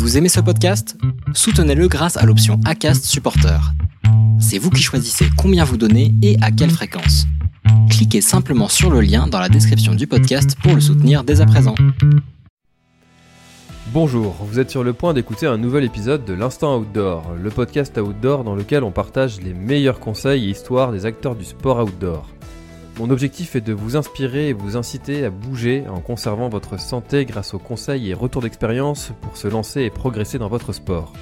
Vous aimez ce podcast? Soutenez-le grâce à l'option ACAST Supporter. C'est vous qui choisissez combien vous donnez et à quelle fréquence. Cliquez simplement sur le lien dans la description du podcast pour le soutenir dès à présent. Bonjour, vous êtes sur le point d'écouter un nouvel épisode de l'Instant Outdoor, le podcast outdoor dans lequel on partage les meilleurs conseils et histoires des acteurs du sport outdoor. Mon objectif est de vous inspirer et vous inciter à bouger en conservant votre santé grâce aux conseils et retours d'expérience pour se lancer et progresser dans votre sport.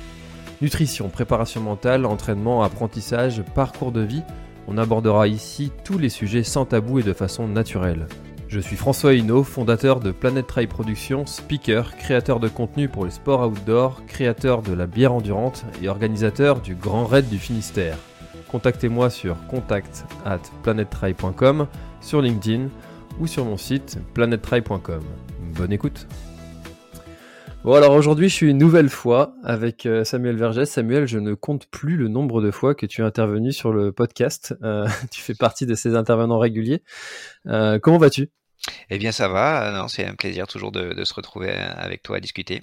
Nutrition, préparation mentale, entraînement, apprentissage, parcours de vie, on abordera ici tous les sujets sans tabou et de façon naturelle. Je suis François Hinault, fondateur de Planet Trail Productions, speaker, créateur de contenu pour les sports outdoor, créateur de la bière endurante et organisateur du Grand Raid du Finistère contactez-moi sur contact at sur LinkedIn ou sur mon site planettry.com. Bonne écoute Bon alors aujourd'hui je suis une nouvelle fois avec euh, Samuel Vergès. Samuel, je ne compte plus le nombre de fois que tu es intervenu sur le podcast. Euh, tu fais partie de ces intervenants réguliers. Euh, comment vas-tu? Eh bien ça va, c'est un plaisir toujours de se retrouver avec toi à discuter.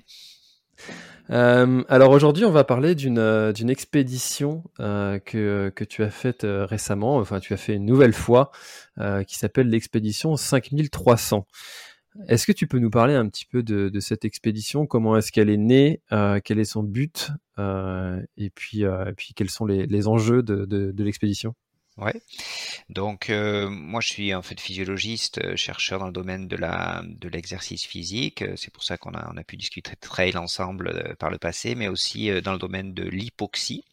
Euh, alors aujourd'hui, on va parler d'une euh, expédition euh, que, que tu as faite récemment, enfin tu as fait une nouvelle fois, qui s'appelle l'expédition 5300. Est-ce que tu peux nous parler un petit peu de, cette expédition? Comment est-ce qu'elle est née? Quel est son but? Et puis, quels sont les, enjeux de l'expédition? Ouais. Donc euh, moi je suis en fait physiologiste, euh, chercheur dans le domaine de la de l'exercice physique. Euh, c'est pour ça qu'on a on a pu discuter trail ensemble par le passé, mais aussi dans le domaine de l'hypoxie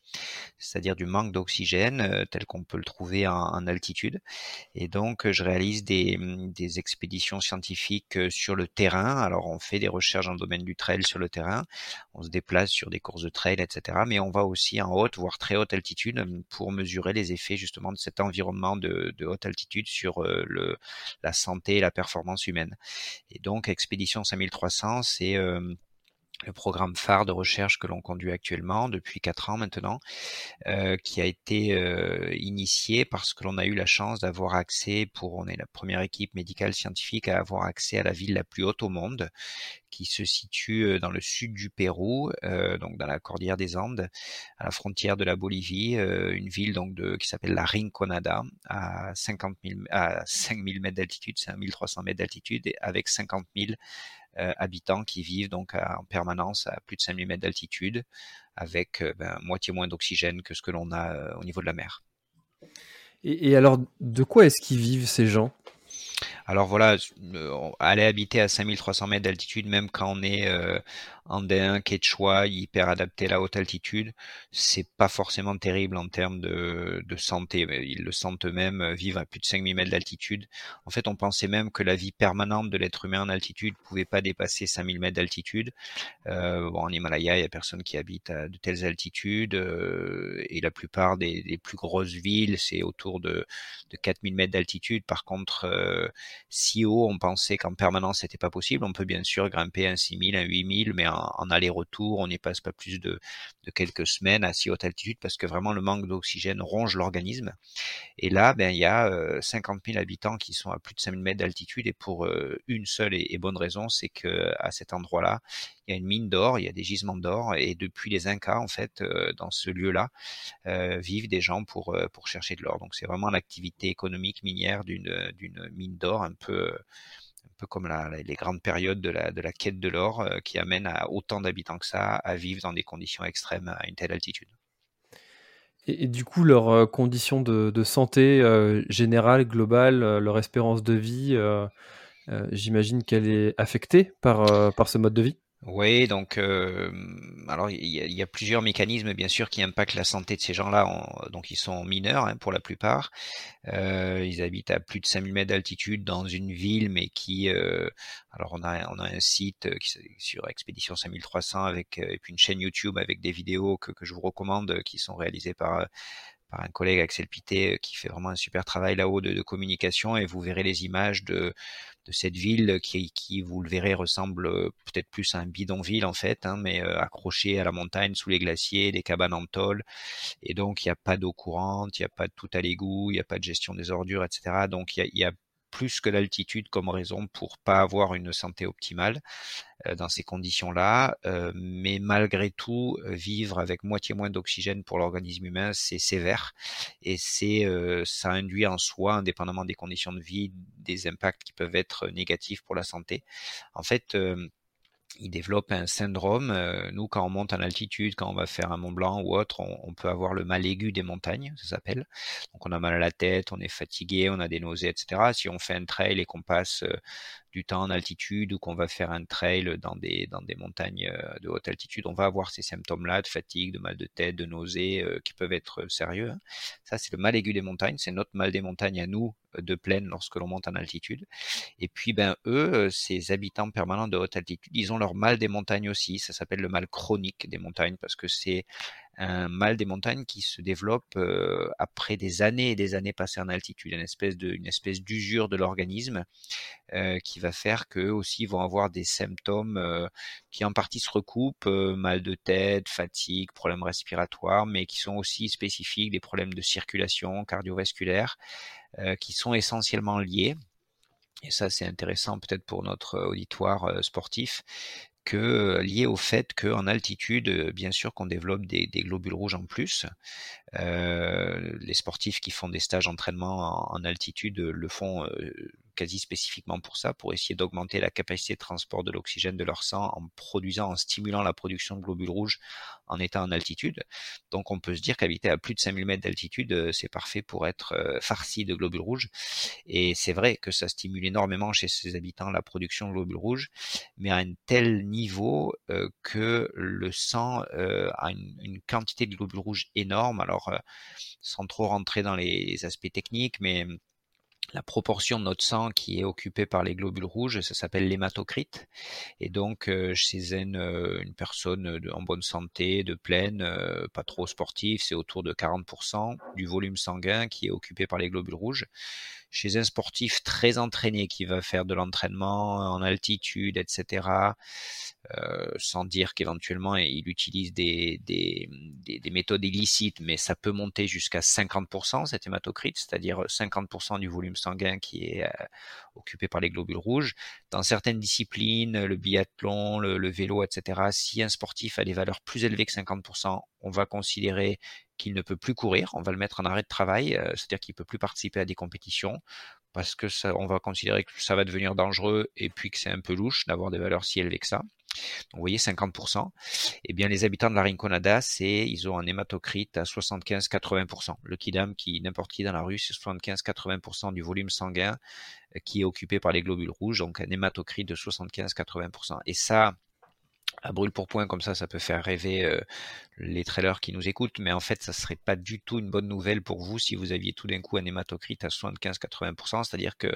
c'est-à-dire du manque d'oxygène euh, tel qu'on peut le trouver en, altitude. Et donc, je réalise des, mm, expéditions scientifiques euh, sur le terrain. Alors, on fait des recherches dans le domaine du trail sur le terrain, on se déplace sur des courses de trail, etc. Mais on va aussi en haute, voire très haute altitude, mm, pour mesurer les effets justement de cet environnement de, haute altitude sur euh, le, la santé et la performance humaine. Et donc, expédition 5300, c'est le programme phare de recherche que l'on conduit actuellement depuis quatre ans maintenant, euh, qui a été euh, initié parce que l'on a eu la chance d'avoir accès, pour on est la première équipe médicale scientifique à avoir accès à la ville la plus haute au monde, qui se situe euh, dans le sud du Pérou, euh, donc dans la cordillère des Andes, à la frontière de la Bolivie, euh, une ville donc de, qui s'appelle la Rinconada, à 50 000, à 5000 mètres d'altitude, c'est 1300 mètres d'altitude, avec 50 000 euh, habitants qui vivent donc en permanence à plus de 5000 mètres d'altitude, avec euh, ben, moitié moins d'oxygène que ce que l'on a euh, au niveau de la mer. Et, et alors, de quoi est-ce qu'ils vivent ces gens? Alors voilà, aller habiter à 5300 mètres d'altitude, même quand on est euh, andin, quechua, hyper adapté à la haute altitude, c'est pas forcément terrible en termes de, santé. Ils le sentent eux-mêmes, euh, vivre à plus de 5000 mètres d'altitude. En fait, on pensait même que la vie permanente de l'être humain en altitude pouvait pas dépasser 5000 mètres d'altitude. Euh, bon, en Himalaya, il y a personne qui habite à de telles altitudes, euh, et la plupart des, plus grosses villes, c'est autour de, de 4000 mètres d'altitude. Par contre, si haut, on pensait qu'en permanence, c'était pas possible. On peut bien sûr grimper un 6000, un 8000, mais en, aller-retour, on n'y passe pas plus de, quelques semaines à si haute altitude parce que vraiment le manque d'oxygène ronge l'organisme. Et là, ben, il y a 50 euh, 000 habitants qui sont à plus de 5000 mètres d'altitude et pour euh, une seule et, bonne raison, c'est que à cet endroit-là, il y a une mine d'or, il y a des gisements d'or et depuis les Incas, en fait, euh, dans ce lieu-là, vivent des gens pour, chercher de l'or. Donc c'est vraiment l'activité économique minière d'une mine d'or un peu peu comme les grandes périodes de la, quête de l'or euh, qui amènent à autant d'habitants que ça à vivre dans des conditions extrêmes à une telle altitude. Et, du coup, leurs euh, conditions de, santé euh, générale, globale, leur espérance de vie, j'imagine qu'elle est affectée par ce mode de vie? Oui, donc euh, alors il y, a plusieurs mécanismes bien sûr qui impactent la santé de ces gens-là. Donc ils sont mineurs hein, pour la plupart. Euh, ils habitent à plus de 5000 mètres d'altitude dans une ville, mais qui euh, alors on a on a un site qui, sur Expédition 5300 avec et puis une chaîne YouTube avec des vidéos que, que je vous recommande qui sont réalisées par par un collègue Axel Pité qui fait vraiment un super travail là-haut de, de communication et vous verrez les images de de cette ville qui, qui, vous le verrez, ressemble peut-être plus à un bidonville en fait, hein, mais accroché à la montagne sous les glaciers, des cabanes en tôle, et donc il n'y a pas d'eau courante, il n'y a pas de tout à l'égout, il n'y a pas de gestion des ordures, etc. Donc il y a, plus que l'altitude comme raison pour pas avoir une santé optimale dans ces conditions-là. mais malgré tout, vivre avec moitié moins d'oxygène pour l'organisme humain, c'est sévère et c'est ça induit en soi, indépendamment des conditions de vie, des impacts qui peuvent être négatifs pour la santé. En fait, il développe un syndrome. Euh, nous, quand on monte en altitude, quand on va faire un Mont Blanc ou autre, on, peut avoir le mal aigu des montagnes, ça s'appelle. Donc on a mal à la tête, on est fatigué, on a des nausées, etc. Si on fait un trail et qu'on passe euh, du temps en altitude ou qu'on va faire un trail dans des, dans des montagnes euh, de haute altitude, on va avoir ces symptômes-là de fatigue, de mal de tête, de nausées qui peuvent être sérieux. Hein. Ça, c'est le mal aigu des montagnes, c'est notre mal des montagnes à nous de plaine lorsque l'on monte en altitude. Et puis, ben, eux, ces habitants permanents de haute altitude, ils ont leur mal des montagnes aussi. Ça s'appelle le mal chronique des montagnes parce que c'est un mal des montagnes qui se développe euh, après des années et des années passées en altitude, une espèce de, une espèce d'usure de l'organisme euh, qui va faire qu'eux aussi vont avoir des symptômes euh, qui en partie se recoupent, mal de tête, fatigue, problèmes respiratoires, mais qui sont aussi spécifiques, des problèmes de circulation cardiovasculaire, qui sont essentiellement liés. Et ça c'est intéressant peut-être pour notre auditoire sportif, que lié au fait qu'en altitude, bien sûr qu'on développe des, globules rouges en plus. les sportifs qui font des stages d'entraînement en, altitude le font quasi spécifiquement pour ça, pour essayer d'augmenter la capacité de transport de l'oxygène de leur sang en produisant, en stimulant la production de globules rouges en étant en altitude. Donc on peut se dire qu'habiter à plus de 5000 mètres d'altitude, euh, c'est parfait pour être euh, farci de globules rouges. Et c'est vrai que ça stimule énormément chez ces habitants la production de globules rouges, mais à un tel niveau euh, que le sang a une, une, quantité de globules rouges énorme. Alors, sans trop rentrer dans les aspects techniques, mais la proportion de notre sang qui est occupée par les globules rouges, ça s'appelle l'hématocrite. Et donc, euh, chez une, euh, une personne en bonne santé, de pleine, euh, pas trop sportive, c'est autour de 40% du volume sanguin qui est occupé par les globules rouges chez un sportif très entraîné qui va faire de l'entraînement en altitude, etc., euh, sans dire qu'éventuellement il utilise des, des, des, méthodes illicites, mais ça peut monter jusqu'à 50% cet hématocrite, c'est-à-dire 50% du volume sanguin qui est euh, occupé par les globules rouges. Dans certaines disciplines, le biathlon, le, le vélo, etc., si un sportif a des valeurs plus élevées que 50%, on va considérer qu'il ne peut plus courir, on va le mettre en arrêt de travail, euh, c'est-à-dire qu'il peut plus participer à des compétitions parce que on va considérer que ça va devenir dangereux et puis que c'est un peu louche d'avoir des valeurs si élevées que ça. Vous voyez, 50%. Eh bien, les habitants de la Rinconada, c'est, ils ont un hématocrite à 75-80%. Le kidam, qui, n'importe qui dans la rue, c'est 75-80% du volume sanguin euh, qui est occupé par les globules rouges, donc un hématocrite de 75-80%. Et ça, à brûle pour point comme ça, ça peut faire rêver euh, les trailers qui nous écoutent, mais en fait, ça serait pas du tout une bonne nouvelle pour vous si vous aviez tout d'un coup un hématocrite à 75-80%, c'est-à-dire que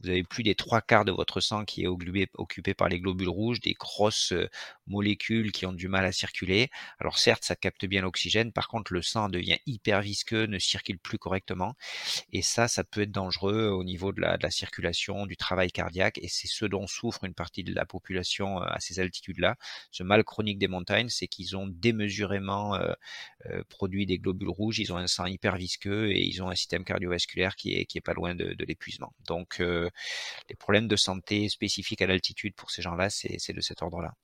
vous avez plus des trois quarts de votre sang qui est occupé par les globules rouges, des grosses euh, molécules qui ont du mal à circuler. Alors certes, ça capte bien l'oxygène, par contre, le sang devient hyper visqueux, ne circule plus correctement, et ça, ça peut être dangereux au niveau de la, de la circulation, du travail cardiaque, et c'est ce dont souffre une partie de la population euh, à ces altitudes-là. Ce mal chronique des montagnes, c'est qu'ils ont démesurément euh, euh, produit des globules rouges, ils ont un sang hyper visqueux et ils ont un système cardiovasculaire qui est, qui est pas loin de, l'épuisement. Donc euh, les problèmes de santé spécifiques à l'altitude pour ces gens-là, c'est de cet ordre-là.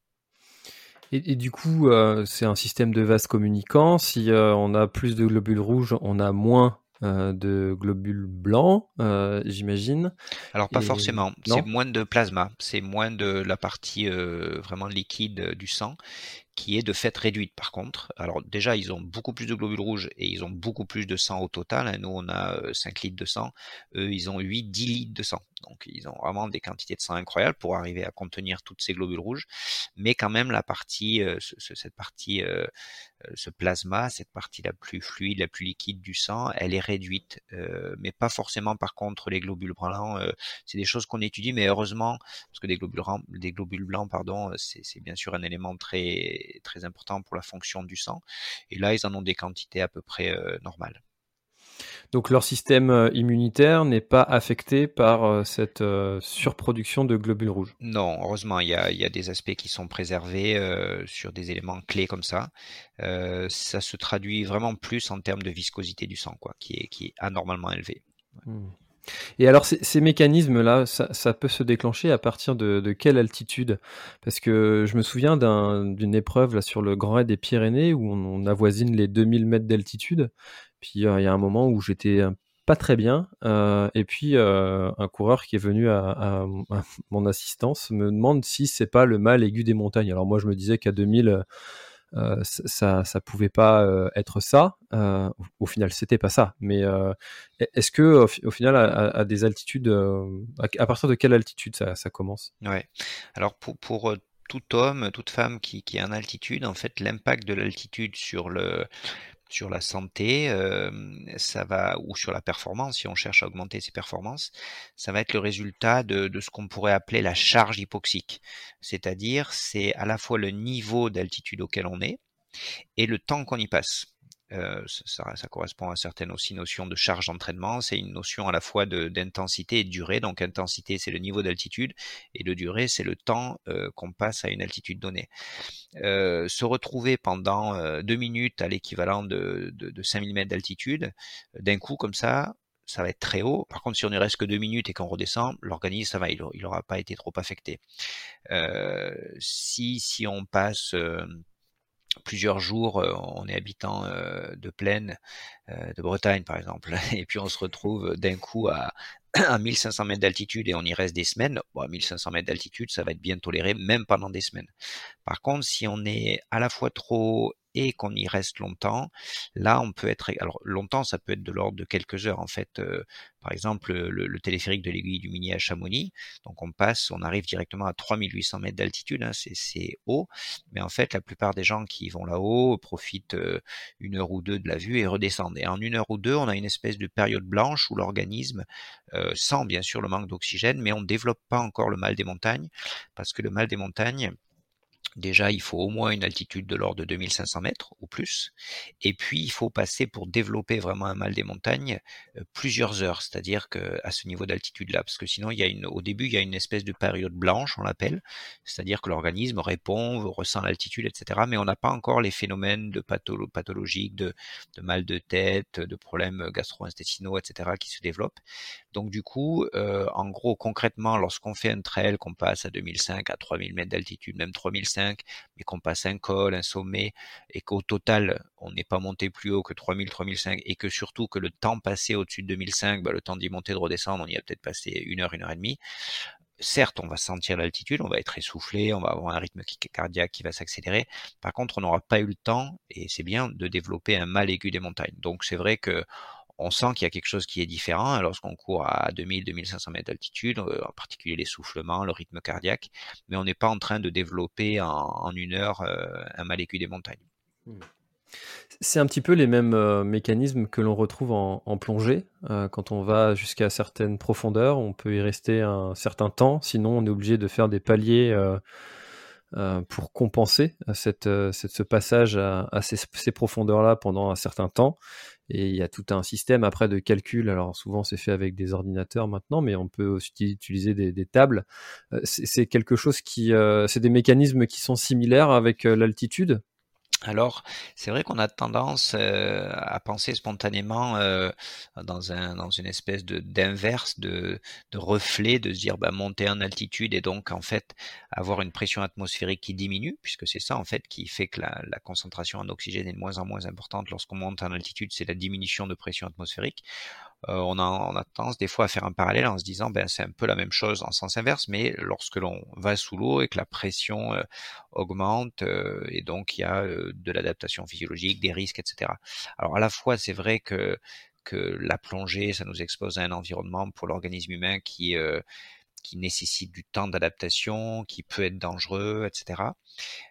Et, du coup, c'est un système de vase communicant. Si on a plus de globules rouges, on a moins de globules blancs, j'imagine. Alors pas forcément, c'est moins de plasma, c'est moins de la partie vraiment liquide du sang qui est de fait réduite par contre. Alors déjà, ils ont beaucoup plus de globules rouges et ils ont beaucoup plus de sang au total. Hein. Nous, on a 5 litres de sang. Eux, ils ont 8, 10 litres de sang. Donc, ils ont vraiment des quantités de sang incroyables pour arriver à contenir toutes ces globules rouges. Mais quand même, la partie, cette partie, ce plasma, cette partie la plus fluide, la plus liquide du sang, elle est réduite. mais pas forcément, par contre, les globules blancs. c'est des choses qu'on étudie, mais heureusement, parce que des globules, des globules blancs, pardon, c'est bien sûr un élément très très important pour la fonction du sang. Et là, ils en ont des quantités à peu près euh, normales. Donc leur système euh, immunitaire n'est pas affecté par euh, cette surproduction de globules rouges. Non, heureusement, il y a, des aspects qui sont préservés sur des éléments clés comme ça. ça se traduit vraiment plus en termes de viscosité du sang, quoi, qui est, qui est anormalement élevé. Hmm. Et alors ces, mécanismes-là, ça, peut se déclencher à partir de, quelle altitude? Parce que je me souviens d'une épreuve là sur le Grand Raid des Pyrénées où on, avoisine les 2000 mètres d'altitude. Puis euh, il y a un moment où j'étais pas très bien. Euh, et puis euh, un coureur qui est venu à, mon assistance me demande si c'est pas le mal aigu des montagnes. Alors moi je me disais qu'à 2000 euh, ça, ça pouvait pas euh, être ça. Euh, au final, c'était pas ça. Mais est-ce que au, final, à, des altitudes, à, partir de quelle altitude ça, ça commence? Ouais. Alors pour, pour tout homme, toute femme qui, qui est en altitude, en fait, l'impact de l'altitude sur le sur la santé, ça va ou sur la performance, si on cherche à augmenter ses performances, ça va être le résultat de, de ce qu'on pourrait appeler la charge hypoxique. C'est-à-dire, c'est à la fois le niveau d'altitude auquel on est et le temps qu'on y passe. Euh, ça, ça, correspond à certaines aussi notions de charge d'entraînement. C'est une notion à la fois d'intensité et de durée. Donc intensité, c'est le niveau d'altitude et le durée, c'est le temps euh, qu'on passe à une altitude donnée. Euh, se retrouver pendant deux minutes à l'équivalent de, de, de 5000 mètres d'altitude, d'un coup comme ça, ça va être très haut. Par contre, si on ne reste que deux minutes et qu'on redescend, l'organisme, ça va, il n'aura pas été trop affecté. si, si on passe plusieurs jours, euh, on est habitant euh, de plaine, euh, de Bretagne par exemple, et puis on se retrouve d'un coup à, à 1500 mètres d'altitude et on y reste des semaines, bon, à 1500 mètres d'altitude, ça va être bien toléré, même pendant des semaines. Par contre, si on est à la fois trop et qu'on y reste longtemps, là on peut être, alors longtemps ça peut être de l'ordre de quelques heures en fait. Par exemple le, téléphérique de l'aiguille du Minier à Chamonix, donc on passe, on arrive directement à 3800 mètres d'altitude, hein, c'est haut, mais en fait la plupart des gens qui vont là-haut profitent une heure ou deux de la vue et redescendent. Et en une heure ou deux, on a une espèce de période blanche où l'organisme sent bien sûr le manque d'oxygène, mais on ne développe pas encore le mal des montagnes, parce que le mal des montagnes, Déjà, il faut au moins une altitude de l'ordre de 2500 mètres ou plus. Et puis, il faut passer pour développer vraiment un mal des montagnes euh, plusieurs heures, c'est-à-dire que à ce niveau d'altitude-là, parce que sinon, au début, il y a une espèce de période blanche, on l'appelle, c'est-à-dire que l'organisme répond, ressent l'altitude, etc. Mais on n'a pas encore les phénomènes pathologiques, de, de mal de tête, de problèmes gastro-intestinaux, etc. qui se développent. Donc, du coup, euh, en gros, concrètement, lorsqu'on fait un trail, qu'on passe à 2005, à 3000 mètres d'altitude, même 3005, mais qu'on passe un col, un sommet, et qu'au total, on n'est pas monté plus haut que 3000, 3005, et que surtout que le temps passé au-dessus de 2005, bah, le temps d'y monter, de redescendre, on y a peut-être passé une heure, une heure et demie. Certes, on va sentir l'altitude, on va être essoufflé, on va avoir un rythme cardiaque qui va s'accélérer. Par contre, on n'aura pas eu le temps, et c'est bien, de développer un mal aigu des montagnes. Donc c'est vrai que on sent qu'il y a quelque chose qui est différent lorsqu'on court à 2000-2500 mètres d'altitude, euh, en particulier l'essoufflement, le rythme cardiaque, mais on n'est pas en train de développer en, une heure euh, un mal des montagnes. Hmm. C'est un petit peu les mêmes euh, mécanismes que l'on retrouve en, plongée. quand on va jusqu'à certaines profondeurs, on peut y rester un certain temps, sinon on est obligé de faire des paliers pour compenser cette, ce passage à, ces profondeurs-là pendant un certain temps. Et il y a tout un système après de calcul. Alors souvent c'est fait avec des ordinateurs maintenant, mais on peut aussi utiliser des, tables. Euh, c'est quelque chose qui, euh, c'est des mécanismes qui sont similaires avec euh, l'altitude? Alors, c'est vrai qu'on a tendance euh, à penser spontanément euh, dans, un, dans une espèce de d'inverse, de, de reflet, de se dire bah, monter en altitude et donc en fait avoir une pression atmosphérique qui diminue, puisque c'est ça en fait qui fait que la, la concentration en oxygène est de moins en moins importante lorsqu'on monte en altitude, c'est la diminution de pression atmosphérique. Euh, on, a, on, a, tendance des fois à faire un parallèle en se disant ben c'est un peu la même chose en sens inverse, mais lorsque l'on va sous l'eau et que la pression euh, augmente euh, et donc il y a de l'adaptation physiologique, des risques, etc. Alors à la fois c'est vrai que que la plongée, ça nous expose à un environnement pour l'organisme humain qui qui nécessite du temps d'adaptation, qui peut être dangereux, etc.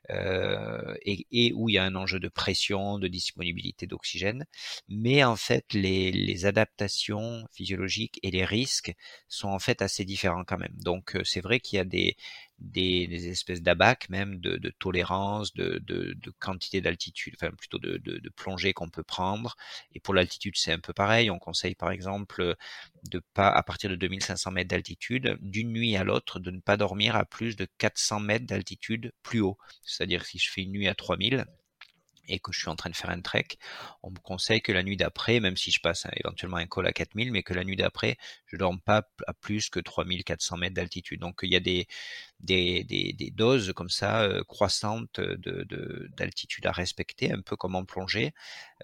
Euh, et, et, où il y a un enjeu de pression, de disponibilité d'oxygène. Mais en fait, les, les, adaptations physiologiques et les risques sont en fait assez différents quand même. Donc euh, c'est vrai qu'il y a des, des, espèces d'abac même de, tolérance, de, quantité d'altitude, enfin plutôt de, plongée qu'on peut prendre. Et pour l'altitude, c'est un peu pareil. On conseille par exemple de pas, à partir de 2500 mètres d'altitude, d'une nuit à l'autre, de ne pas dormir à plus de 400 mètres d'altitude plus haut. C'est-à-dire si je fais une nuit à 3000, et que je suis en train de faire un trek, on me conseille que la nuit d'après, même si je passe éventuellement un col à 4000, mais que la nuit d'après, je dorme pas à plus que 3400 mètres d'altitude. Donc il y a des, des, des, des doses comme ça euh, croissantes de, d'altitude à respecter, un peu comme en plongée,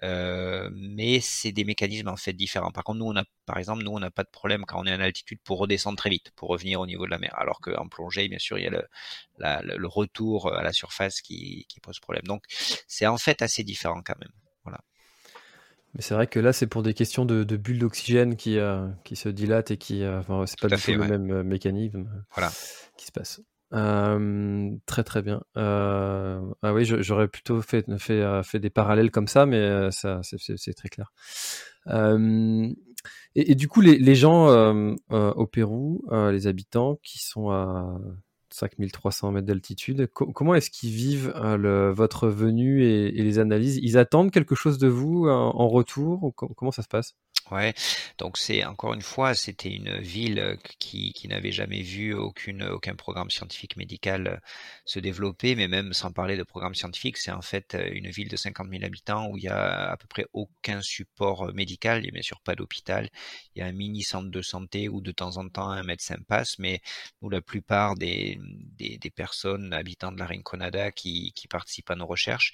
euh, mais c'est des mécanismes en fait différents. Par contre, nous, on a, par exemple, nous, on n'a pas de problème quand on est en altitude pour redescendre très vite, pour revenir au niveau de la mer, alors qu'en plongée, bien sûr, il y a le, le retour à la surface qui, qui pose problème. Donc, c'est en fait assez différent quand même. Voilà. Mais c'est vrai que là, c'est pour des questions de, de bulles d'oxygène qui, euh, qui se dilatent et qui. Euh, enfin, c'est pas du tout le même euh, mécanisme voilà. qui se passe. très très bien. ah oui, j'aurais plutôt fait, fait, fait, des parallèles comme ça, mais ça, c'est très clair. Et, et, du coup, les, les gens au Pérou, les habitants qui sont à 5300 mètres d'altitude. comment est-ce qu'ils vivent euh, votre venue et, les analyses? Ils attendent quelque chose de vous euh, en retour? Comment ça se passe? Donc c'est encore une fois, c'était une ville qui, n'avait jamais vu aucune, aucun programme scientifique médical se développer, mais même sans parler de programme scientifique, c'est en fait une ville de 50 000 habitants où il y a à peu près aucun support médical, il n'y a bien sûr pas d'hôpital, il y a un mini centre de santé où de temps en temps un médecin passe, mais où la plupart des, des, des personnes habitant de la Rinconada qui, qui participent à nos recherches,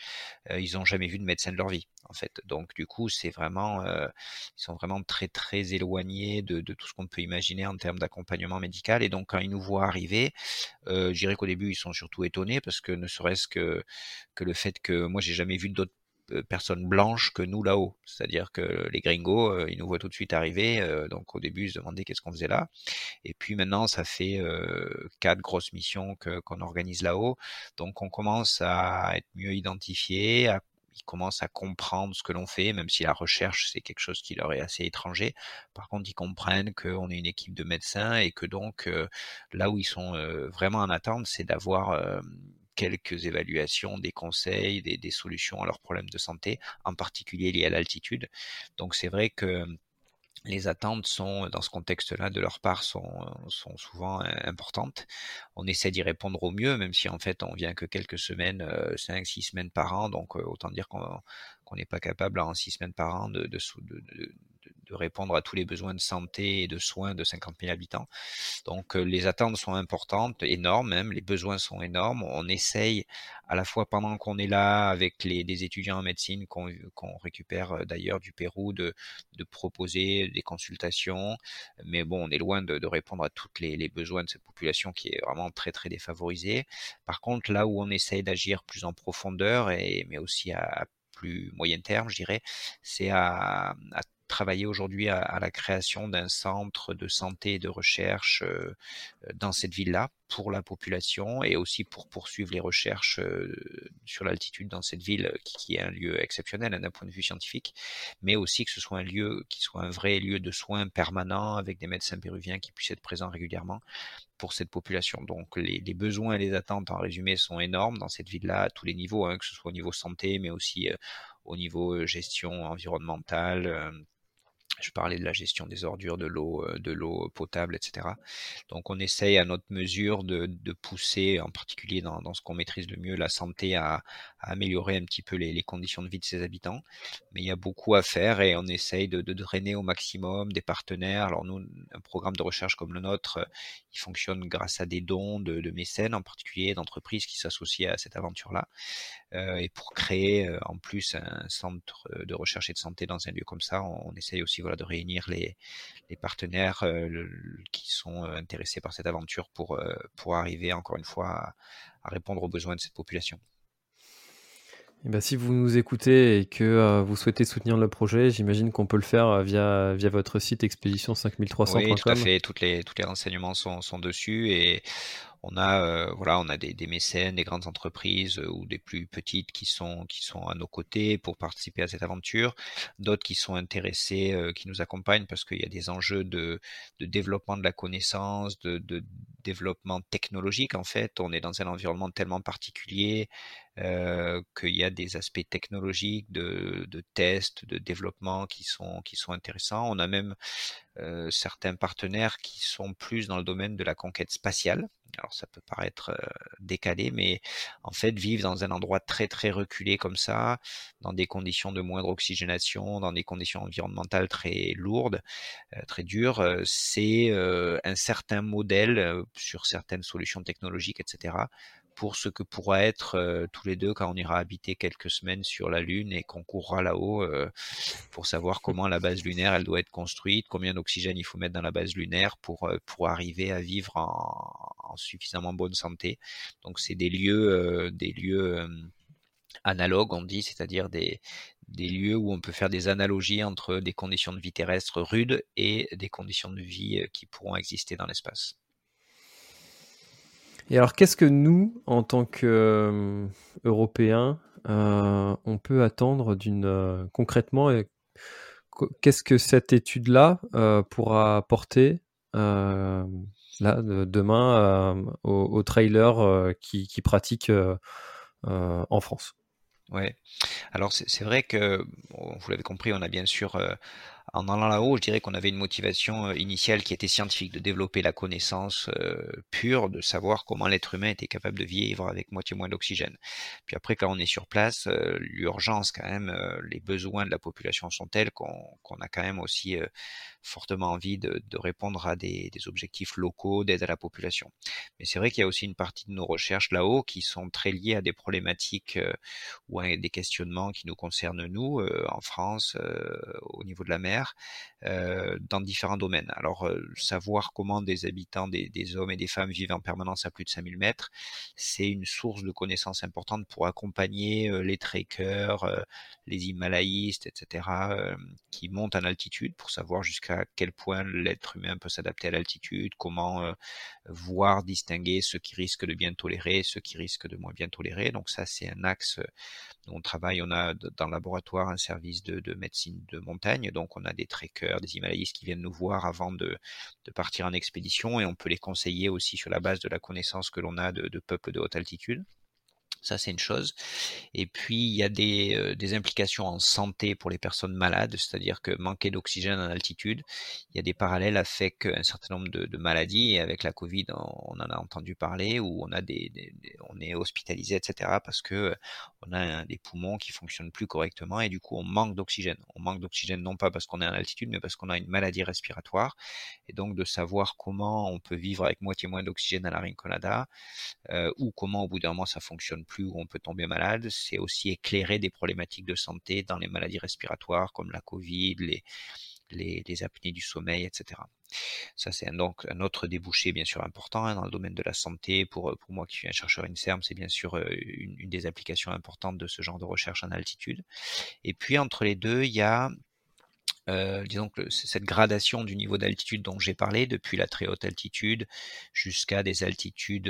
ils n'ont jamais vu de médecin de leur vie en fait. Donc du coup, c'est vraiment, ils sont vraiment très très éloignés de, tout ce qu'on peut imaginer en termes d'accompagnement médical. Et donc quand ils nous voient arriver, euh, je dirais qu'au début ils sont surtout étonnés parce que ne serait-ce que que le fait que moi j'ai jamais vu d'autres euh, personnes blanches que nous là-haut. C'est-à-dire que les gringos, euh, ils nous voient tout de suite arriver. Euh, donc au début, ils se demandaient qu'est-ce qu'on faisait là. Et puis maintenant, ça fait quatre grosses missions qu'on organise là-haut. Donc on commence à être mieux identifié, à ils commencent à comprendre ce que l'on fait, même si la recherche, c'est quelque chose qui leur est assez étranger. Par contre, ils comprennent qu'on est une équipe de médecins et que donc, euh, là où ils sont euh, vraiment en attente, c'est d'avoir euh, quelques évaluations, des conseils, des, des, solutions à leurs problèmes de santé, en particulier liés à l'altitude. Donc c'est vrai que les attentes sont, dans ce contexte-là, de leur part, sont, sont souvent importantes. On essaie d'y répondre au mieux, même si en fait on vient que quelques semaines, 5-6 semaines par an, donc autant dire qu'on n'est pas capable en 6 semaines par an de, de, de, de répondre à tous les besoins de santé et de soins de 50 000 habitants. Donc euh, les attentes sont importantes, énormes même, les besoins sont énormes. On essaye à la fois pendant qu'on est là avec les, des étudiants en médecine qu'on récupère euh, d'ailleurs du Pérou de, de, proposer des consultations, mais bon, on est loin de, répondre à tous les, les, besoins de cette population qui est vraiment très très défavorisée. Par contre, là où on essaye d'agir plus en profondeur et mais aussi à plus moyen terme, je dirais, c'est à travailler aujourd'hui à, la création d'un centre de santé et de recherche euh, dans cette ville-là pour la population et aussi pour poursuivre les recherches euh, sur l'altitude dans cette ville qui, est un lieu exceptionnel hein, d'un point de vue scientifique, mais aussi que ce soit un lieu qui soit un vrai lieu de soins permanent avec des médecins péruviens qui puissent être présents régulièrement pour cette population. Donc les, besoins et les attentes en résumé sont énormes dans cette ville-là à tous les niveaux, hein, que ce soit au niveau santé, mais aussi euh, au niveau gestion environnementale je parlais de la gestion des ordures, de l'eau, euh, de l'eau potable, etc. Donc on essaye à notre mesure de, de pousser, en particulier dans, dans ce qu'on maîtrise le mieux, la santé à, à améliorer un petit peu les, les, conditions de vie de ses habitants. Mais il y a beaucoup à faire et on essaye de, de drainer au maximum des partenaires. Alors nous, un programme de recherche comme le nôtre, il fonctionne grâce à des dons de, de mécènes, en particulier d'entreprises qui s'associent à cette aventure-là. Euh, et pour créer euh, en plus un centre de recherche et de santé dans un lieu comme ça, on, on essaye aussi de réunir les, partenaires euh, qui sont euh, intéressés par cette aventure pour, euh, pour arriver encore une fois à, répondre aux besoins de cette population. Eh ben, si vous nous écoutez et que vous souhaitez soutenir le projet, j'imagine qu'on peut le faire via, via votre site expédition5300.com. Oui, tout à fait. Toutes les, tous les renseignements sont, sont dessus et on a euh, voilà, on a des, mécènes, des grandes entreprises euh, ou des plus petites qui sont qui sont à nos côtés pour participer à cette aventure, d'autres qui sont intéressés, euh, qui nous accompagnent parce qu'il y a des enjeux de, de développement de la connaissance, de, développement technologique en fait. On est dans un environnement tellement particulier qu'il y a des aspects technologiques, de, de tests, de développement qui sont, qui sont intéressants. On a même certains partenaires qui sont plus dans le domaine de la conquête spatiale. Alors ça peut paraître décalé, mais en fait vivre dans un endroit très très reculé comme ça, dans des conditions de moindre oxygénation, dans des conditions environnementales très lourdes, très dures, c'est un certain modèle sur certaines solutions technologiques, etc pour ce que pourra être tous les deux quand on ira habiter quelques semaines sur la Lune et qu'on courra là-haut pour savoir comment la base lunaire elle doit être construite, combien d'oxygène il faut mettre dans la base lunaire pour arriver à vivre en, suffisamment bonne santé. Donc c'est des lieux des lieux analogues on dit, c'est-à-dire des des lieux où on peut faire des analogies entre des conditions de vie terrestres rudes et des conditions de vie qui pourront exister dans l'espace. Et alors, qu'est-ce que nous, en tant qu'Européens, euh, on peut attendre d'une euh, concrètement Qu'est-ce que cette étude-là euh, pourra apporter là, demain aux, trailers qui, qui, pratiquent en France? Ouais. Alors c'est vrai que, vous l'avez compris, on a bien sûr en allant là-haut, je dirais qu'on avait une motivation euh, initiale qui était scientifique, de développer la connaissance euh, pure, de savoir comment l'être humain était capable de vivre avec moitié moins d'oxygène. Puis après, quand on est sur place, euh, l'urgence quand même, les besoins de la population sont tels qu'on a quand même aussi fortement envie de, répondre à des, objectifs locaux d'aide à la population. Mais c'est vrai qu'il y a aussi une partie de nos recherches là-haut qui sont très liées à des problématiques ou à des questionnements qui nous concernent nous, en France, au niveau de la mer dans différents domaines. Alors, savoir comment des habitants, des, hommes et des femmes vivent en permanence à plus de 5000 mètres, c'est une source de connaissances importante pour accompagner les trekkers, les himalayistes, etc., qui montent en altitude pour savoir jusqu'à quel point l'être humain peut s'adapter à l'altitude, comment voir distinguer ceux qui risquent de bien tolérer, ceux qui risquent de moins bien tolérer. Donc ça, c'est un axe dont on travaille. On a dans le laboratoire un service de, de médecine de montagne, donc on a des trekkers, des himalayistes qui viennent nous voir avant de, partir en expédition et on peut les conseiller aussi sur la base de la connaissance que l'on a de peuples de haute altitude? Ça, c'est une chose. Et puis, il y a des, euh, des, implications en santé pour les personnes malades, c'est-à-dire que manquer d'oxygène en altitude, il y a des parallèles avec un certain nombre de, maladies. Et avec la Covid, on, en a entendu parler, où on, a des, on est hospitalisé, etc., parce que euh, on a des poumons qui fonctionnent plus correctement et du coup, on manque d'oxygène. On manque d'oxygène non pas parce qu'on est en altitude, mais parce qu'on a une maladie respiratoire. Et donc, de savoir comment on peut vivre avec moitié moins d'oxygène à la Rinconada, euh, ou comment au bout d'un moment ça fonctionne plus où on peut tomber malade, c'est aussi éclairer des problématiques de santé dans les maladies respiratoires comme la Covid, les, les, apnées du sommeil, etc. Ça, c'est donc un autre débouché bien sûr important hein, dans le domaine de la santé. Pour, pour moi qui suis un chercheur INSERM, c'est bien sûr euh, une, des applications importantes de ce genre de recherche en altitude. Et puis entre les deux, il y a euh, disons que cette gradation du niveau d'altitude dont j'ai parlé, depuis la très haute altitude jusqu'à des altitudes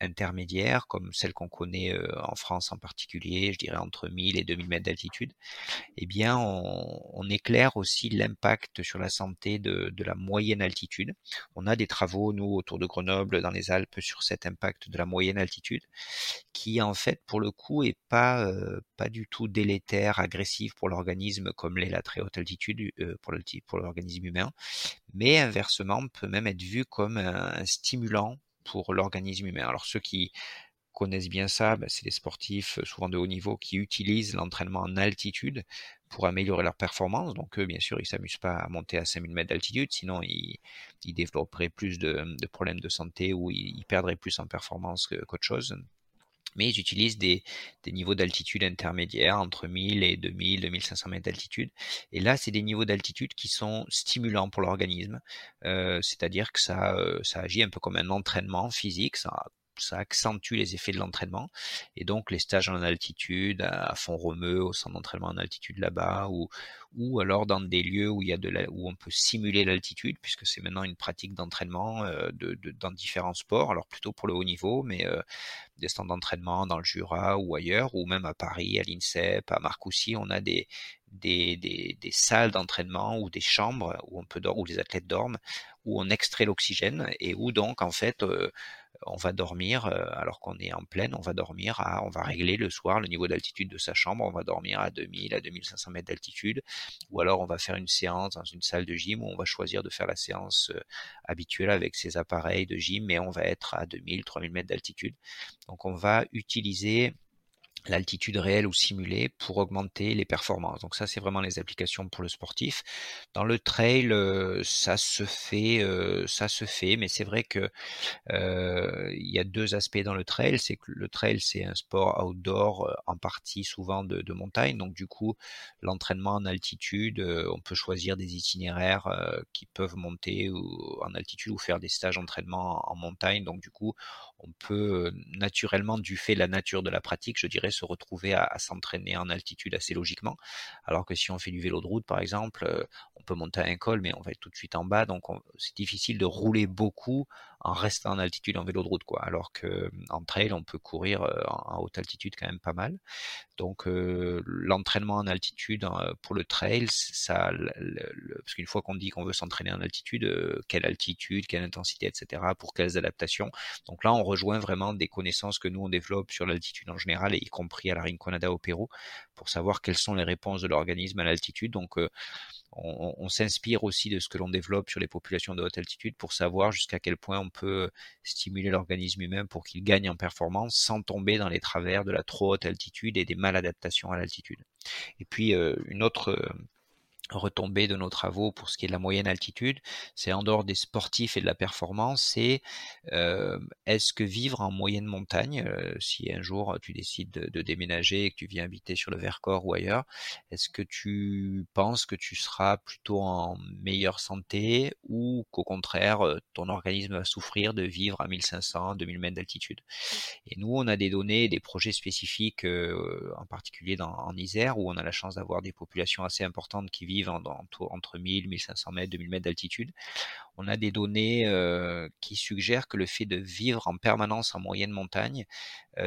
intermédiaires, comme celles qu'on connaît en France en particulier, je dirais entre 1000 et 2000 mètres d'altitude, eh bien, on, on éclaire aussi l'impact sur la santé de, de, la moyenne altitude. On a des travaux, nous, autour de Grenoble, dans les Alpes, sur cet impact de la moyenne altitude, qui, en fait, pour le coup, est pas, pas du tout délétère, agressif pour l'organisme comme l'est la très haute altitude euh, pour l'organisme humain, mais inversement peut même être vu comme un, stimulant pour l'organisme humain. Alors ceux qui connaissent bien ça, ben, c'est les sportifs euh, souvent de haut niveau qui utilisent l'entraînement en altitude pour améliorer leur performance. Donc eux, bien sûr, ils s'amusent pas à monter à 5000 mètres d'altitude, sinon ils, développeraient plus de, problèmes de santé ou ils, perdraient plus en performance qu'autre chose mais ils utilisent des, niveaux d'altitude intermédiaires entre 1000 et 2000, 2500 mètres d'altitude. Et là, c'est des niveaux d'altitude qui sont stimulants pour l'organisme, euh, c'est-à-dire que ça, euh, ça agit un peu comme un entraînement physique, ça ça accentue les effets de l'entraînement. Et donc les stages en altitude, à fond romeu, au centre d'entraînement en altitude là-bas, ou, ou alors dans des lieux où il y a de la, où on peut simuler l'altitude, puisque c'est maintenant une pratique d'entraînement euh, de, dans différents sports, alors plutôt pour le haut niveau, mais des stands d'entraînement dans le Jura ou ailleurs, ou même à Paris, à l'INSEP, à Marcoussis, on a des, salles d'entraînement ou des chambres où on peut dormir, où les athlètes dorment, où on extrait l'oxygène et où donc en fait euh, on va dormir, alors qu'on est en pleine, on va dormir à, on va régler le soir le niveau d'altitude de sa chambre, on va dormir à 2000, à 2500 mètres d'altitude, ou alors on va faire une séance dans une salle de gym où on va choisir de faire la séance habituelle avec ses appareils de gym, mais on va être à 2000, 3000 mètres d'altitude. Donc on va utiliser l'altitude réelle ou simulée pour augmenter les performances. Donc ça, c'est vraiment les applications pour le sportif. Dans le trail, euh, ça se fait, euh, ça se fait, mais c'est vrai que euh, il y a deux aspects dans le trail. C'est que le trail, c'est un sport outdoor en partie souvent de, de montagne. Donc du coup, l'entraînement en altitude, on peut choisir des itinéraires qui peuvent monter ou, en altitude ou faire des stages d'entraînement en, en montagne. Donc du coup, on peut naturellement, du fait de la nature de la pratique, je dirais, se retrouver à, s'entraîner en altitude assez logiquement. Alors que si on fait du vélo de route, par exemple, on peut monter à un col, mais on va être tout de suite en bas, donc c'est difficile de rouler beaucoup en restant en altitude en vélo de route, quoi. Alors que en trail, on peut courir en haute altitude quand même pas mal. Donc l'entraînement en altitude pour le trail, ça, parce qu'une fois qu'on dit qu'on veut s'entraîner en altitude, quelle altitude, quelle intensité, etc. Pour quelles adaptations. Donc là, on rejoint vraiment des connaissances que nous on développe sur l'altitude en général, et y compris à la Rinconada au Pérou, pour savoir quelles sont les réponses de l'organisme à l'altitude. Donc on, s'inspire aussi de ce que l'on développe sur les populations de haute altitude pour savoir jusqu'à quel point on peut stimuler l'organisme humain pour qu'il gagne en performance sans tomber dans les travers de la trop haute altitude et des maladaptations à l'altitude. Et puis une autre retombée de nos travaux pour ce qui est de la moyenne altitude, c'est en dehors des sportifs et de la performance, c'est euh, est-ce que vivre en moyenne montagne, euh, si un jour tu décides de, déménager et que tu viens habiter sur le Vercors ou ailleurs, est-ce que tu penses que tu seras plutôt en meilleure santé ou qu'au contraire euh, ton organisme va souffrir de vivre à 1500, 2000 mètres d'altitude? Et nous, on a des données, des projets spécifiques, en particulier dans, en Isère, où on a la chance d'avoir des populations assez importantes qui vivent entre 1000, 1500 mètres, 2000 mètres d'altitude. On a des données euh, qui suggèrent que le fait de vivre en permanence en moyenne montagne,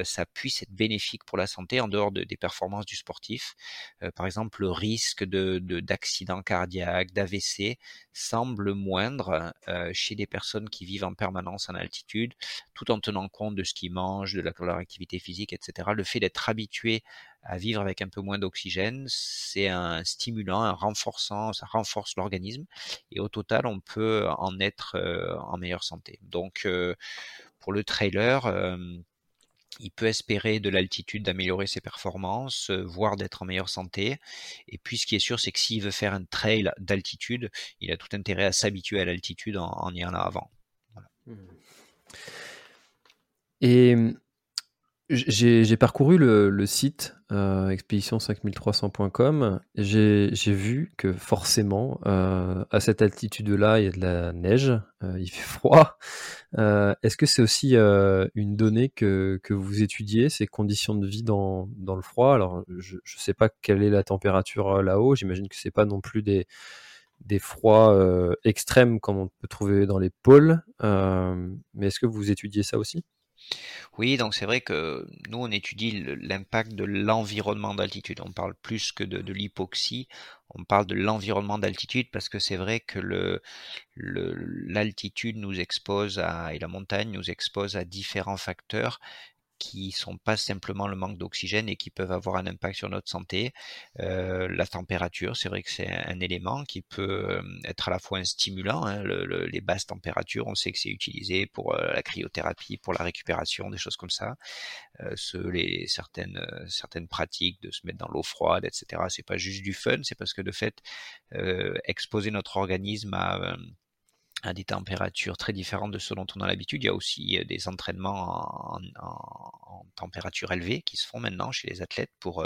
ça puisse être bénéfique pour la santé en dehors des performances du sportif. Euh, par exemple, le risque de, d'accident cardiaque, d'AVC semble moindre chez des personnes qui vivent en permanence en altitude, tout en tenant compte de ce qu'ils mangent, de, leur activité physique, etc. Le fait d'être habitué à vivre avec un peu moins d'oxygène, c'est un stimulant, un renforçant, ça renforce l'organisme et au total on peut en être euh, en meilleure santé. Donc euh, pour le trailer, euh, il peut espérer de l'altitude d'améliorer ses performances, voire d'être en meilleure santé. Et puis ce qui est sûr, c'est que s'il veut faire un trail d'altitude, il a tout intérêt à s'habituer à l'altitude en, y allant avant. Mmh. Et j'ai parcouru le, site euh, expédition5300.com. J'ai vu que forcément, euh, à cette altitude-là, il y a de la neige, euh, il fait froid. Est-ce que c'est aussi une donnée que, vous étudiez, ces conditions de vie dans, le froid? Alors, je ne sais pas quelle est la température là-haut. J'imagine que c'est pas non plus des froids extrêmes comme on peut trouver dans les pôles. mais est-ce que vous étudiez ça aussi? Oui, donc c'est vrai que nous, on étudie l'impact de l'environnement d'altitude. On parle plus que de, l'hypoxie, on parle de l'environnement d'altitude parce que c'est vrai que l'altitude nous expose à, et la montagne nous expose à différents facteurs qui sont pas simplement le manque d'oxygène et qui peuvent avoir un impact sur notre santé. Euh, la température, c'est vrai que c'est un, élément qui peut euh, être à la fois un stimulant. Hein, les basses températures, on sait que c'est utilisé pour euh, la cryothérapie, pour la récupération, des choses comme ça. les, certaines, certaines pratiques de se mettre dans l'eau froide, etc. C'est pas juste du fun, c'est parce que de fait, exposer notre organisme à à des températures très différentes de ce dont on a l'habitude. Il y a aussi des entraînements en, température élevée qui se font maintenant chez les athlètes pour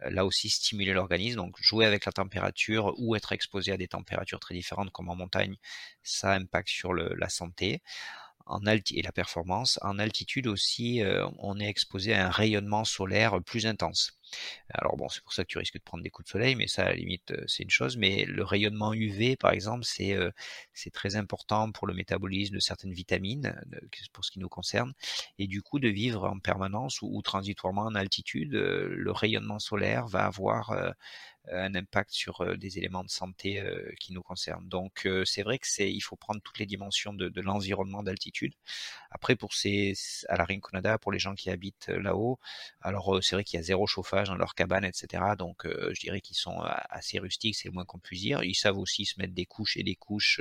là aussi stimuler l'organisme. Donc jouer avec la température ou être exposé à des températures très différentes comme en montagne, ça impacte sur la santé et la performance. En altitude aussi, on est exposé à un rayonnement solaire plus intense. Alors bon, c'est pour ça que tu risques de prendre des coups de soleil, mais ça, à la limite, euh, c'est une chose. Mais le rayonnement UV, par exemple, c'est euh, très important pour le métabolisme de certaines vitamines, pour ce qui nous concerne. Et du coup, de vivre en permanence ou, transitoirement en altitude, le rayonnement solaire va avoir un impact sur des éléments de santé qui nous concernent. Donc c'est vrai que c'est il faut prendre toutes les dimensions de l'environnement d'altitude. Après, pour ces, à la Rinconada, pour les gens qui habitent là-haut, alors c'est vrai qu'il y a zéro chauffage dans leur cabane, etc. Donc, je dirais qu'ils sont assez rustiques, c'est le moins qu'on puisse dire. Ils savent aussi se mettre des couches et des couches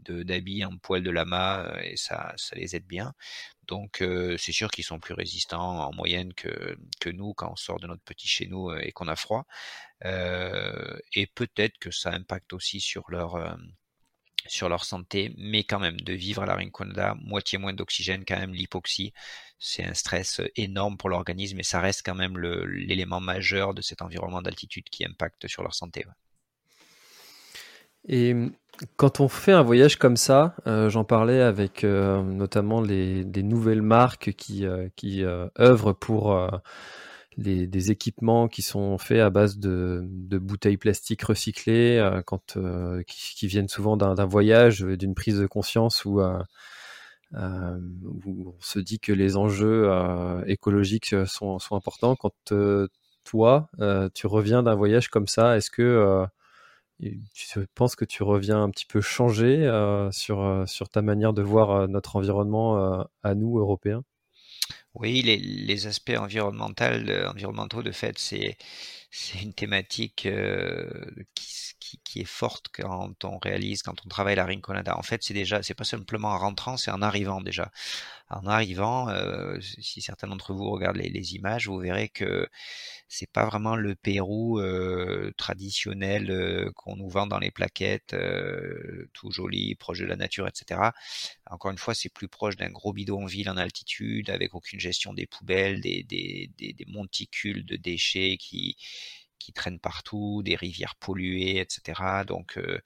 d'habits en poil de lama et ça, les aide bien. Donc c'est sûr qu'ils sont plus résistants en moyenne que, que nous quand on sort de notre petit chez nous et qu'on a froid. et peut-être que ça impacte aussi sur leur sur leur santé, mais quand même de vivre à la Rinconada, moitié moins d'oxygène, quand même l'hypoxie, c'est un stress énorme pour l'organisme et ça reste quand même l'élément majeur de cet environnement d'altitude qui impacte sur leur santé. Et quand on fait un voyage comme ça, euh, j'en parlais avec euh, notamment les, nouvelles marques qui, euh, qui œuvrent pour des équipements qui sont faits à base de, bouteilles plastiques recyclées, quand, qui, qui, viennent souvent d'un voyage, d'une prise de conscience où, on se dit que les enjeux écologiques sont, importants. Quand toi, tu reviens d'un voyage comme ça, est-ce que je pense que tu reviens un petit peu changé euh, sur, euh, ta manière de voir euh, notre environnement à nous, Européens? Oui, les, aspects environnementaux, environnementaux, de fait, c'est une thématique qui, qui, est forte quand on réalise, quand on travaille la Rinconada. En fait, c'est déjà, c'est pas simplement en rentrant, c'est en arrivant déjà. En arrivant, si certains d'entre vous regardent les, images, vous verrez que c'est pas vraiment le Pérou euh, traditionnel euh, qu'on nous vend dans les plaquettes, euh, tout joli, proche de la nature, etc. Encore une fois, c'est plus proche d'un gros bidonville en altitude, avec aucune gestion des poubelles, des monticules de déchets qui qui traînent partout, des rivières polluées, etc. Donc, euh,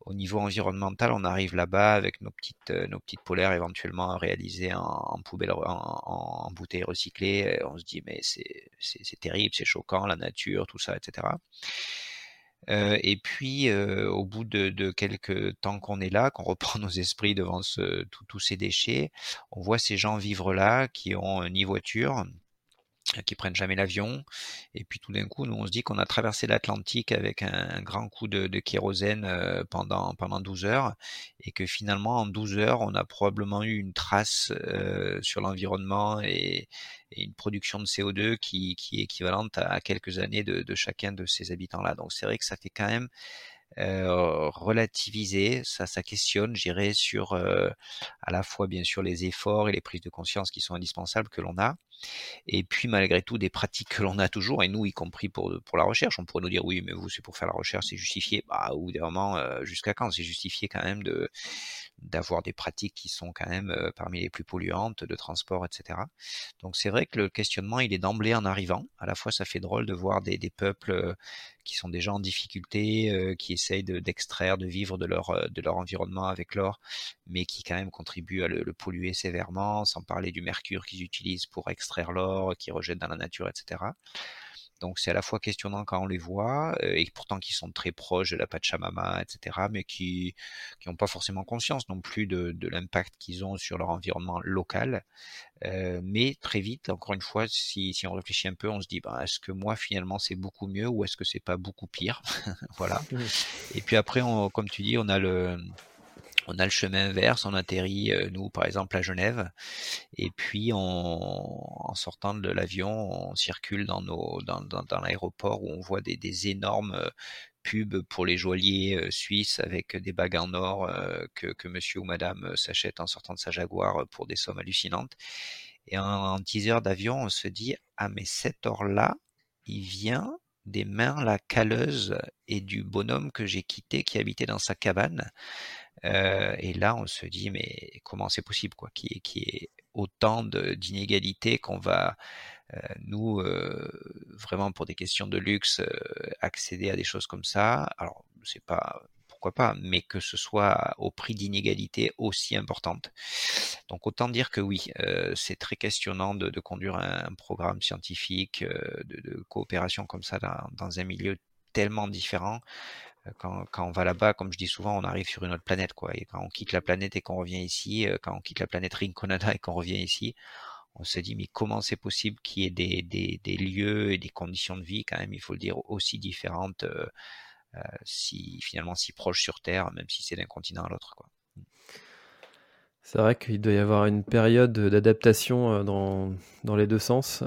au niveau environnemental, on arrive là-bas avec nos petites, euh, nos petites polaires éventuellement réalisées en, en poubelle, en, bouteilles recyclées. On se dit, mais c'est terrible, c'est choquant, la nature, tout ça, etc. Euh, et puis, euh, au bout de, quelques temps qu'on est là, qu'on reprend nos esprits devant tous ces déchets, on voit ces gens vivre là qui ont ni voiture, qui prennent jamais l'avion. Et puis tout d'un coup, nous, on se dit qu'on a traversé l'Atlantique avec un, grand coup de, de kérosène euh, pendant, pendant 12 heures et que finalement, en 12 heures, on a probablement eu une trace euh, sur l'environnement et, et, une production de CO2 qui, qui est équivalente à, quelques années de, de chacun de ces habitants-là. Donc c'est vrai que ça fait quand même euh, relativiser, ça, ça questionne, j'irai sur euh, à la fois bien sûr les efforts et les prises de conscience qui sont indispensables que l'on a, et puis malgré tout des pratiques que l'on a toujours, et nous y compris pour, pour la recherche, on pourrait nous dire oui mais vous c'est pour faire la recherche, c'est justifié, bah ou vraiment euh, jusqu'à quand? C'est justifié quand même de d'avoir des pratiques qui sont quand même euh, parmi les plus polluantes de transport, etc. Donc c'est vrai que le questionnement il est d'emblée en arrivant, à la fois ça fait drôle de voir des, des peuples qui sont déjà en difficulté, qui essayent d'extraire, de, vivre de leur, de leur environnement avec l'or, mais qui quand même contribuent à le, le polluer sévèrement, sans parler du mercure qu'ils utilisent pour extraire l'or, qu'ils rejettent dans la nature, etc. Donc c'est à la fois questionnant quand on les voit, et pourtant qui sont très proches de la Pachamama, etc., mais qui n'ont pas forcément conscience non plus de, de l'impact qu'ils ont sur leur environnement local. Euh, mais très vite, encore une fois, si, si, on réfléchit un peu, on se dit, bah, est-ce que moi finalement c'est beaucoup mieux ou est-ce que c'est pas beaucoup pire? Voilà. Et puis après, on, comme tu dis, on a le on a le chemin inverse, on atterrit, euh, nous, par exemple, à Genève, et puis on, en sortant de l'avion, on circule dans, dans, l'aéroport où on voit des, des, énormes euh, pubs pour les joailliers euh, suisses avec des bagues en or que, monsieur ou madame s'achète en sortant de sa Jaguar pour des sommes hallucinantes. Et en, en 10 heures d'avion, on se dit, ah mais cet or-là, il vient des mains la calleuse et du bonhomme que j'ai quitté qui habitait dans sa cabane. Euh, et là, on se dit, mais comment c'est possible, quoi, qu'il y, ait autant d'inégalités qu'on va, euh, nous, euh, vraiment pour des questions de luxe, accéder à des choses comme ça. Alors, c'est pas pourquoi pas, mais que ce soit au prix d'inégalités aussi importantes. Donc autant dire que oui, euh, c'est très questionnant de, de conduire un, un, programme scientifique euh, de, de, coopération comme ça dans, dans, un milieu tellement différent quand, quand, on va là-bas, comme je dis souvent, on arrive sur une autre planète, quoi. Et quand on quitte la planète et qu'on revient ici, euh, quand on quitte la planète Rinconada et qu'on revient ici, on se dit mais comment c'est possible qu'il y ait des, lieux et des conditions de vie quand même, il faut le dire, aussi différentes, euh, euh, si finalement si proches sur Terre, même si c'est d'un continent à l'autre. C'est vrai qu'il doit y avoir une période d'adaptation dans, dans les deux sens.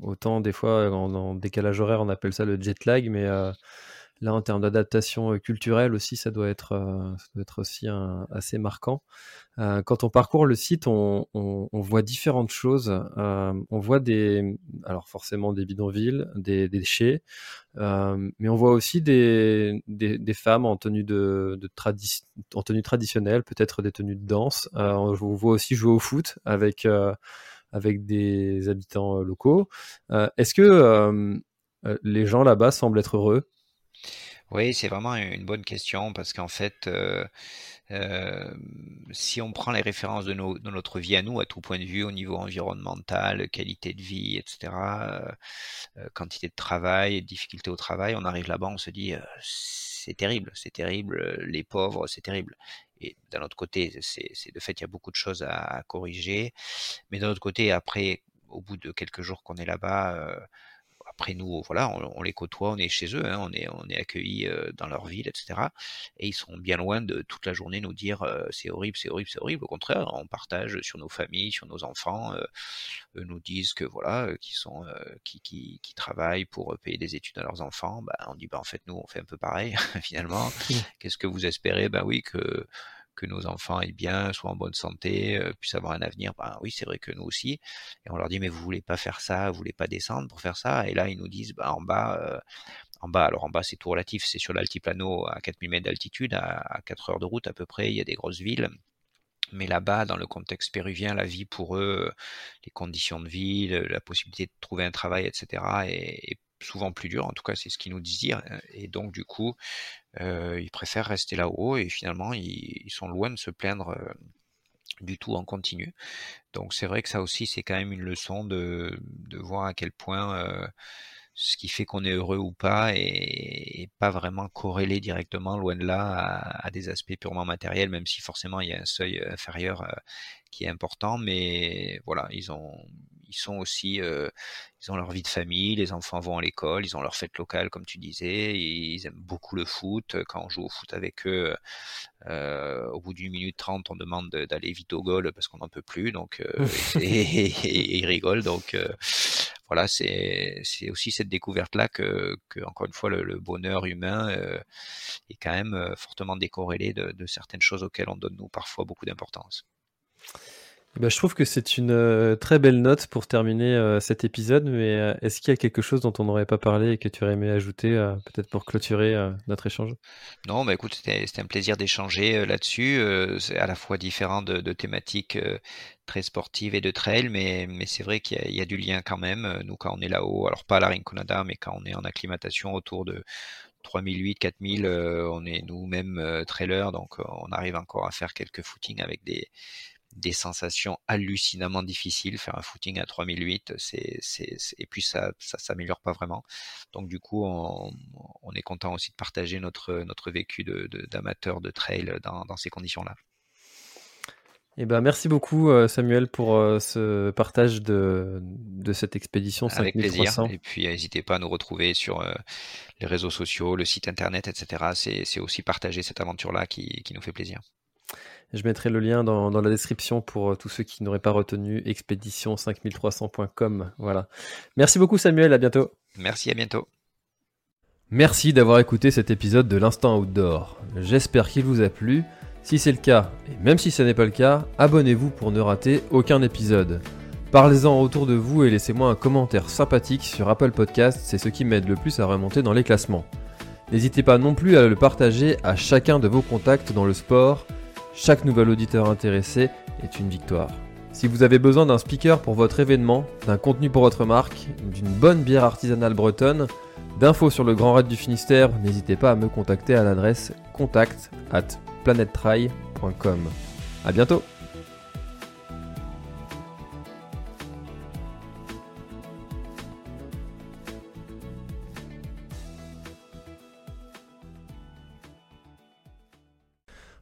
autant des fois, en, décalage horaire, on appelle ça le jet lag, mais Là, en termes d'adaptation euh, culturelle aussi, ça doit être, euh, ça doit être aussi assez marquant. Euh, quand on parcourt le site, on, voit différentes choses. on voit des, alors forcément des bidonvilles, des, déchets, mais on voit aussi des, des, femmes en tenue de, de en tenue traditionnelle, peut-être des tenues de danse. on voit aussi jouer au foot avec avec des habitants locaux. Est-ce que les gens là-bas semblent être heureux? Oui, c'est vraiment une bonne question parce qu'en fait, euh, euh, si on prend les références de, notre vie à nous, à tout point de vue, au niveau environnemental, qualité de vie, etc., euh, quantité de travail, difficulté au travail, on arrive là-bas, on se dit c'est terrible, c'est terrible, les pauvres, c'est terrible. Et d'un autre côté, c'est de fait, il y a beaucoup de choses à, corriger, mais d'un autre côté, après, au bout de quelques jours qu'on est là-bas, après nous, voilà, on, les côtoie, on est chez eux, hein, on est, on est accueillis euh, dans leur ville, etc. Et ils sont bien loin de toute la journée nous dire euh, c'est horrible, c'est horrible, c'est horrible. Au contraire, on partage sur nos familles, sur nos enfants. Euh, eux nous disent que voilà, qui sont, qui, qui, qui, travaillent pour payer des études à leurs enfants. Bah, on dit bah en fait nous on fait un peu pareil finalement. Qu'est-ce que vous espérez? Ben oui que que nos enfants aient bien, soient en bonne santé, euh, puissent avoir un avenir. Ben oui, c'est vrai que nous aussi. Et on leur dit mais vous voulez pas faire ça, vous voulez pas descendre pour faire ça? Et là ils nous disent bah en bas, euh, en bas. Alors en bas c'est tout relatif, c'est sur l'altiplano à 4000 mètres d'altitude, à, 4 heures de route à peu près. Il y a des grosses villes. Mais là-bas, dans le contexte péruvien, la vie pour eux, les conditions de vie, la possibilité de trouver un travail, etc., est souvent plus dur, en tout cas c'est ce qu'ils nous disent dire, et donc du coup ils préfèrent rester là-haut et finalement ils, sont loin de se plaindre du tout en continu. Donc c'est vrai que ça aussi c'est quand même une leçon de, de voir à quel point ce qui fait qu'on est heureux ou pas est, pas vraiment corrélé directement, loin de là, à, des aspects purement matériels, même si forcément il y a un seuil inférieur qui est important. Mais voilà, ils ont, ils sont aussi, euh, ils ont leur vie de famille, les enfants vont à l'école, ils ont leur fête locale, comme tu disais, ils aiment beaucoup le foot. Quand on joue au foot avec eux, euh, au bout d'une minute trente, on demande d'aller vite au goal parce qu'on n'en peut plus, donc euh, et, ils rigolent. Donc voilà, c'est aussi cette découverte-là que, que, encore une fois, le, bonheur humain est quand même fortement décorrélé de, de certaines choses auxquelles on donne nous parfois beaucoup d'importance. Eh ben, je trouve que c'est une euh, très belle note pour terminer euh, cet épisode, mais euh, est-ce qu'il y a quelque chose dont on n'aurait pas parlé et que tu aurais aimé ajouter, peut-être pour clôturer notre échange? Non, bah écoute, c'était un plaisir d'échanger là-dessus. c'est à la fois différent de, thématiques très sportives et de trail, mais, c'est vrai qu'il y, a du lien quand même. Nous, quand on est là-haut, alors pas à la Rinconada, mais quand on est en acclimatation autour de 3008, 4000, on est nous-mêmes trailers, donc on arrive encore à faire quelques footings avec des des sensations hallucinamment difficiles. Faire un footing à 3008, c'est, c'est, et puis ça, ça s'améliore pas vraiment. Donc du coup, on, on, est content aussi de partager notre, notre vécu de, d'amateur de, trail dans, dans ces conditions-là. Eh ben, merci beaucoup euh, Samuel pour euh, ce partage de, de cette expédition Avec plaisir. Et puis n'hésitez pas à nous retrouver sur euh, les réseaux sociaux, le site internet, etc. C'est, c'est aussi partager cette aventure-là qui, qui nous fait plaisir. Je mettrai le lien dans, la description pour euh, tous ceux qui n'auraient pas retenu expédition5300.com. Voilà. Merci beaucoup Samuel, à bientôt. Merci, à bientôt. Merci d'avoir écouté cet épisode de l'Instant Outdoor. J'espère qu'il vous a plu. Si c'est le cas, et même si ce n'est pas le cas, abonnez-vous pour ne rater aucun épisode. Parlez-en autour de vous et laissez-moi un commentaire sympathique sur Apple Podcast, c'est ce qui m'aide le plus à remonter dans les classements. N'hésitez pas non plus à le partager à chacun de vos contacts dans le sport chaque nouvel auditeur intéressé est une victoire. Si vous avez besoin d'un speaker pour votre événement, d'un contenu pour votre marque, d'une bonne bière artisanale bretonne, d'infos sur le Grand Raid du Finistère, n'hésitez pas à me contacter à l'adresse contact at planettry.com. A bientôt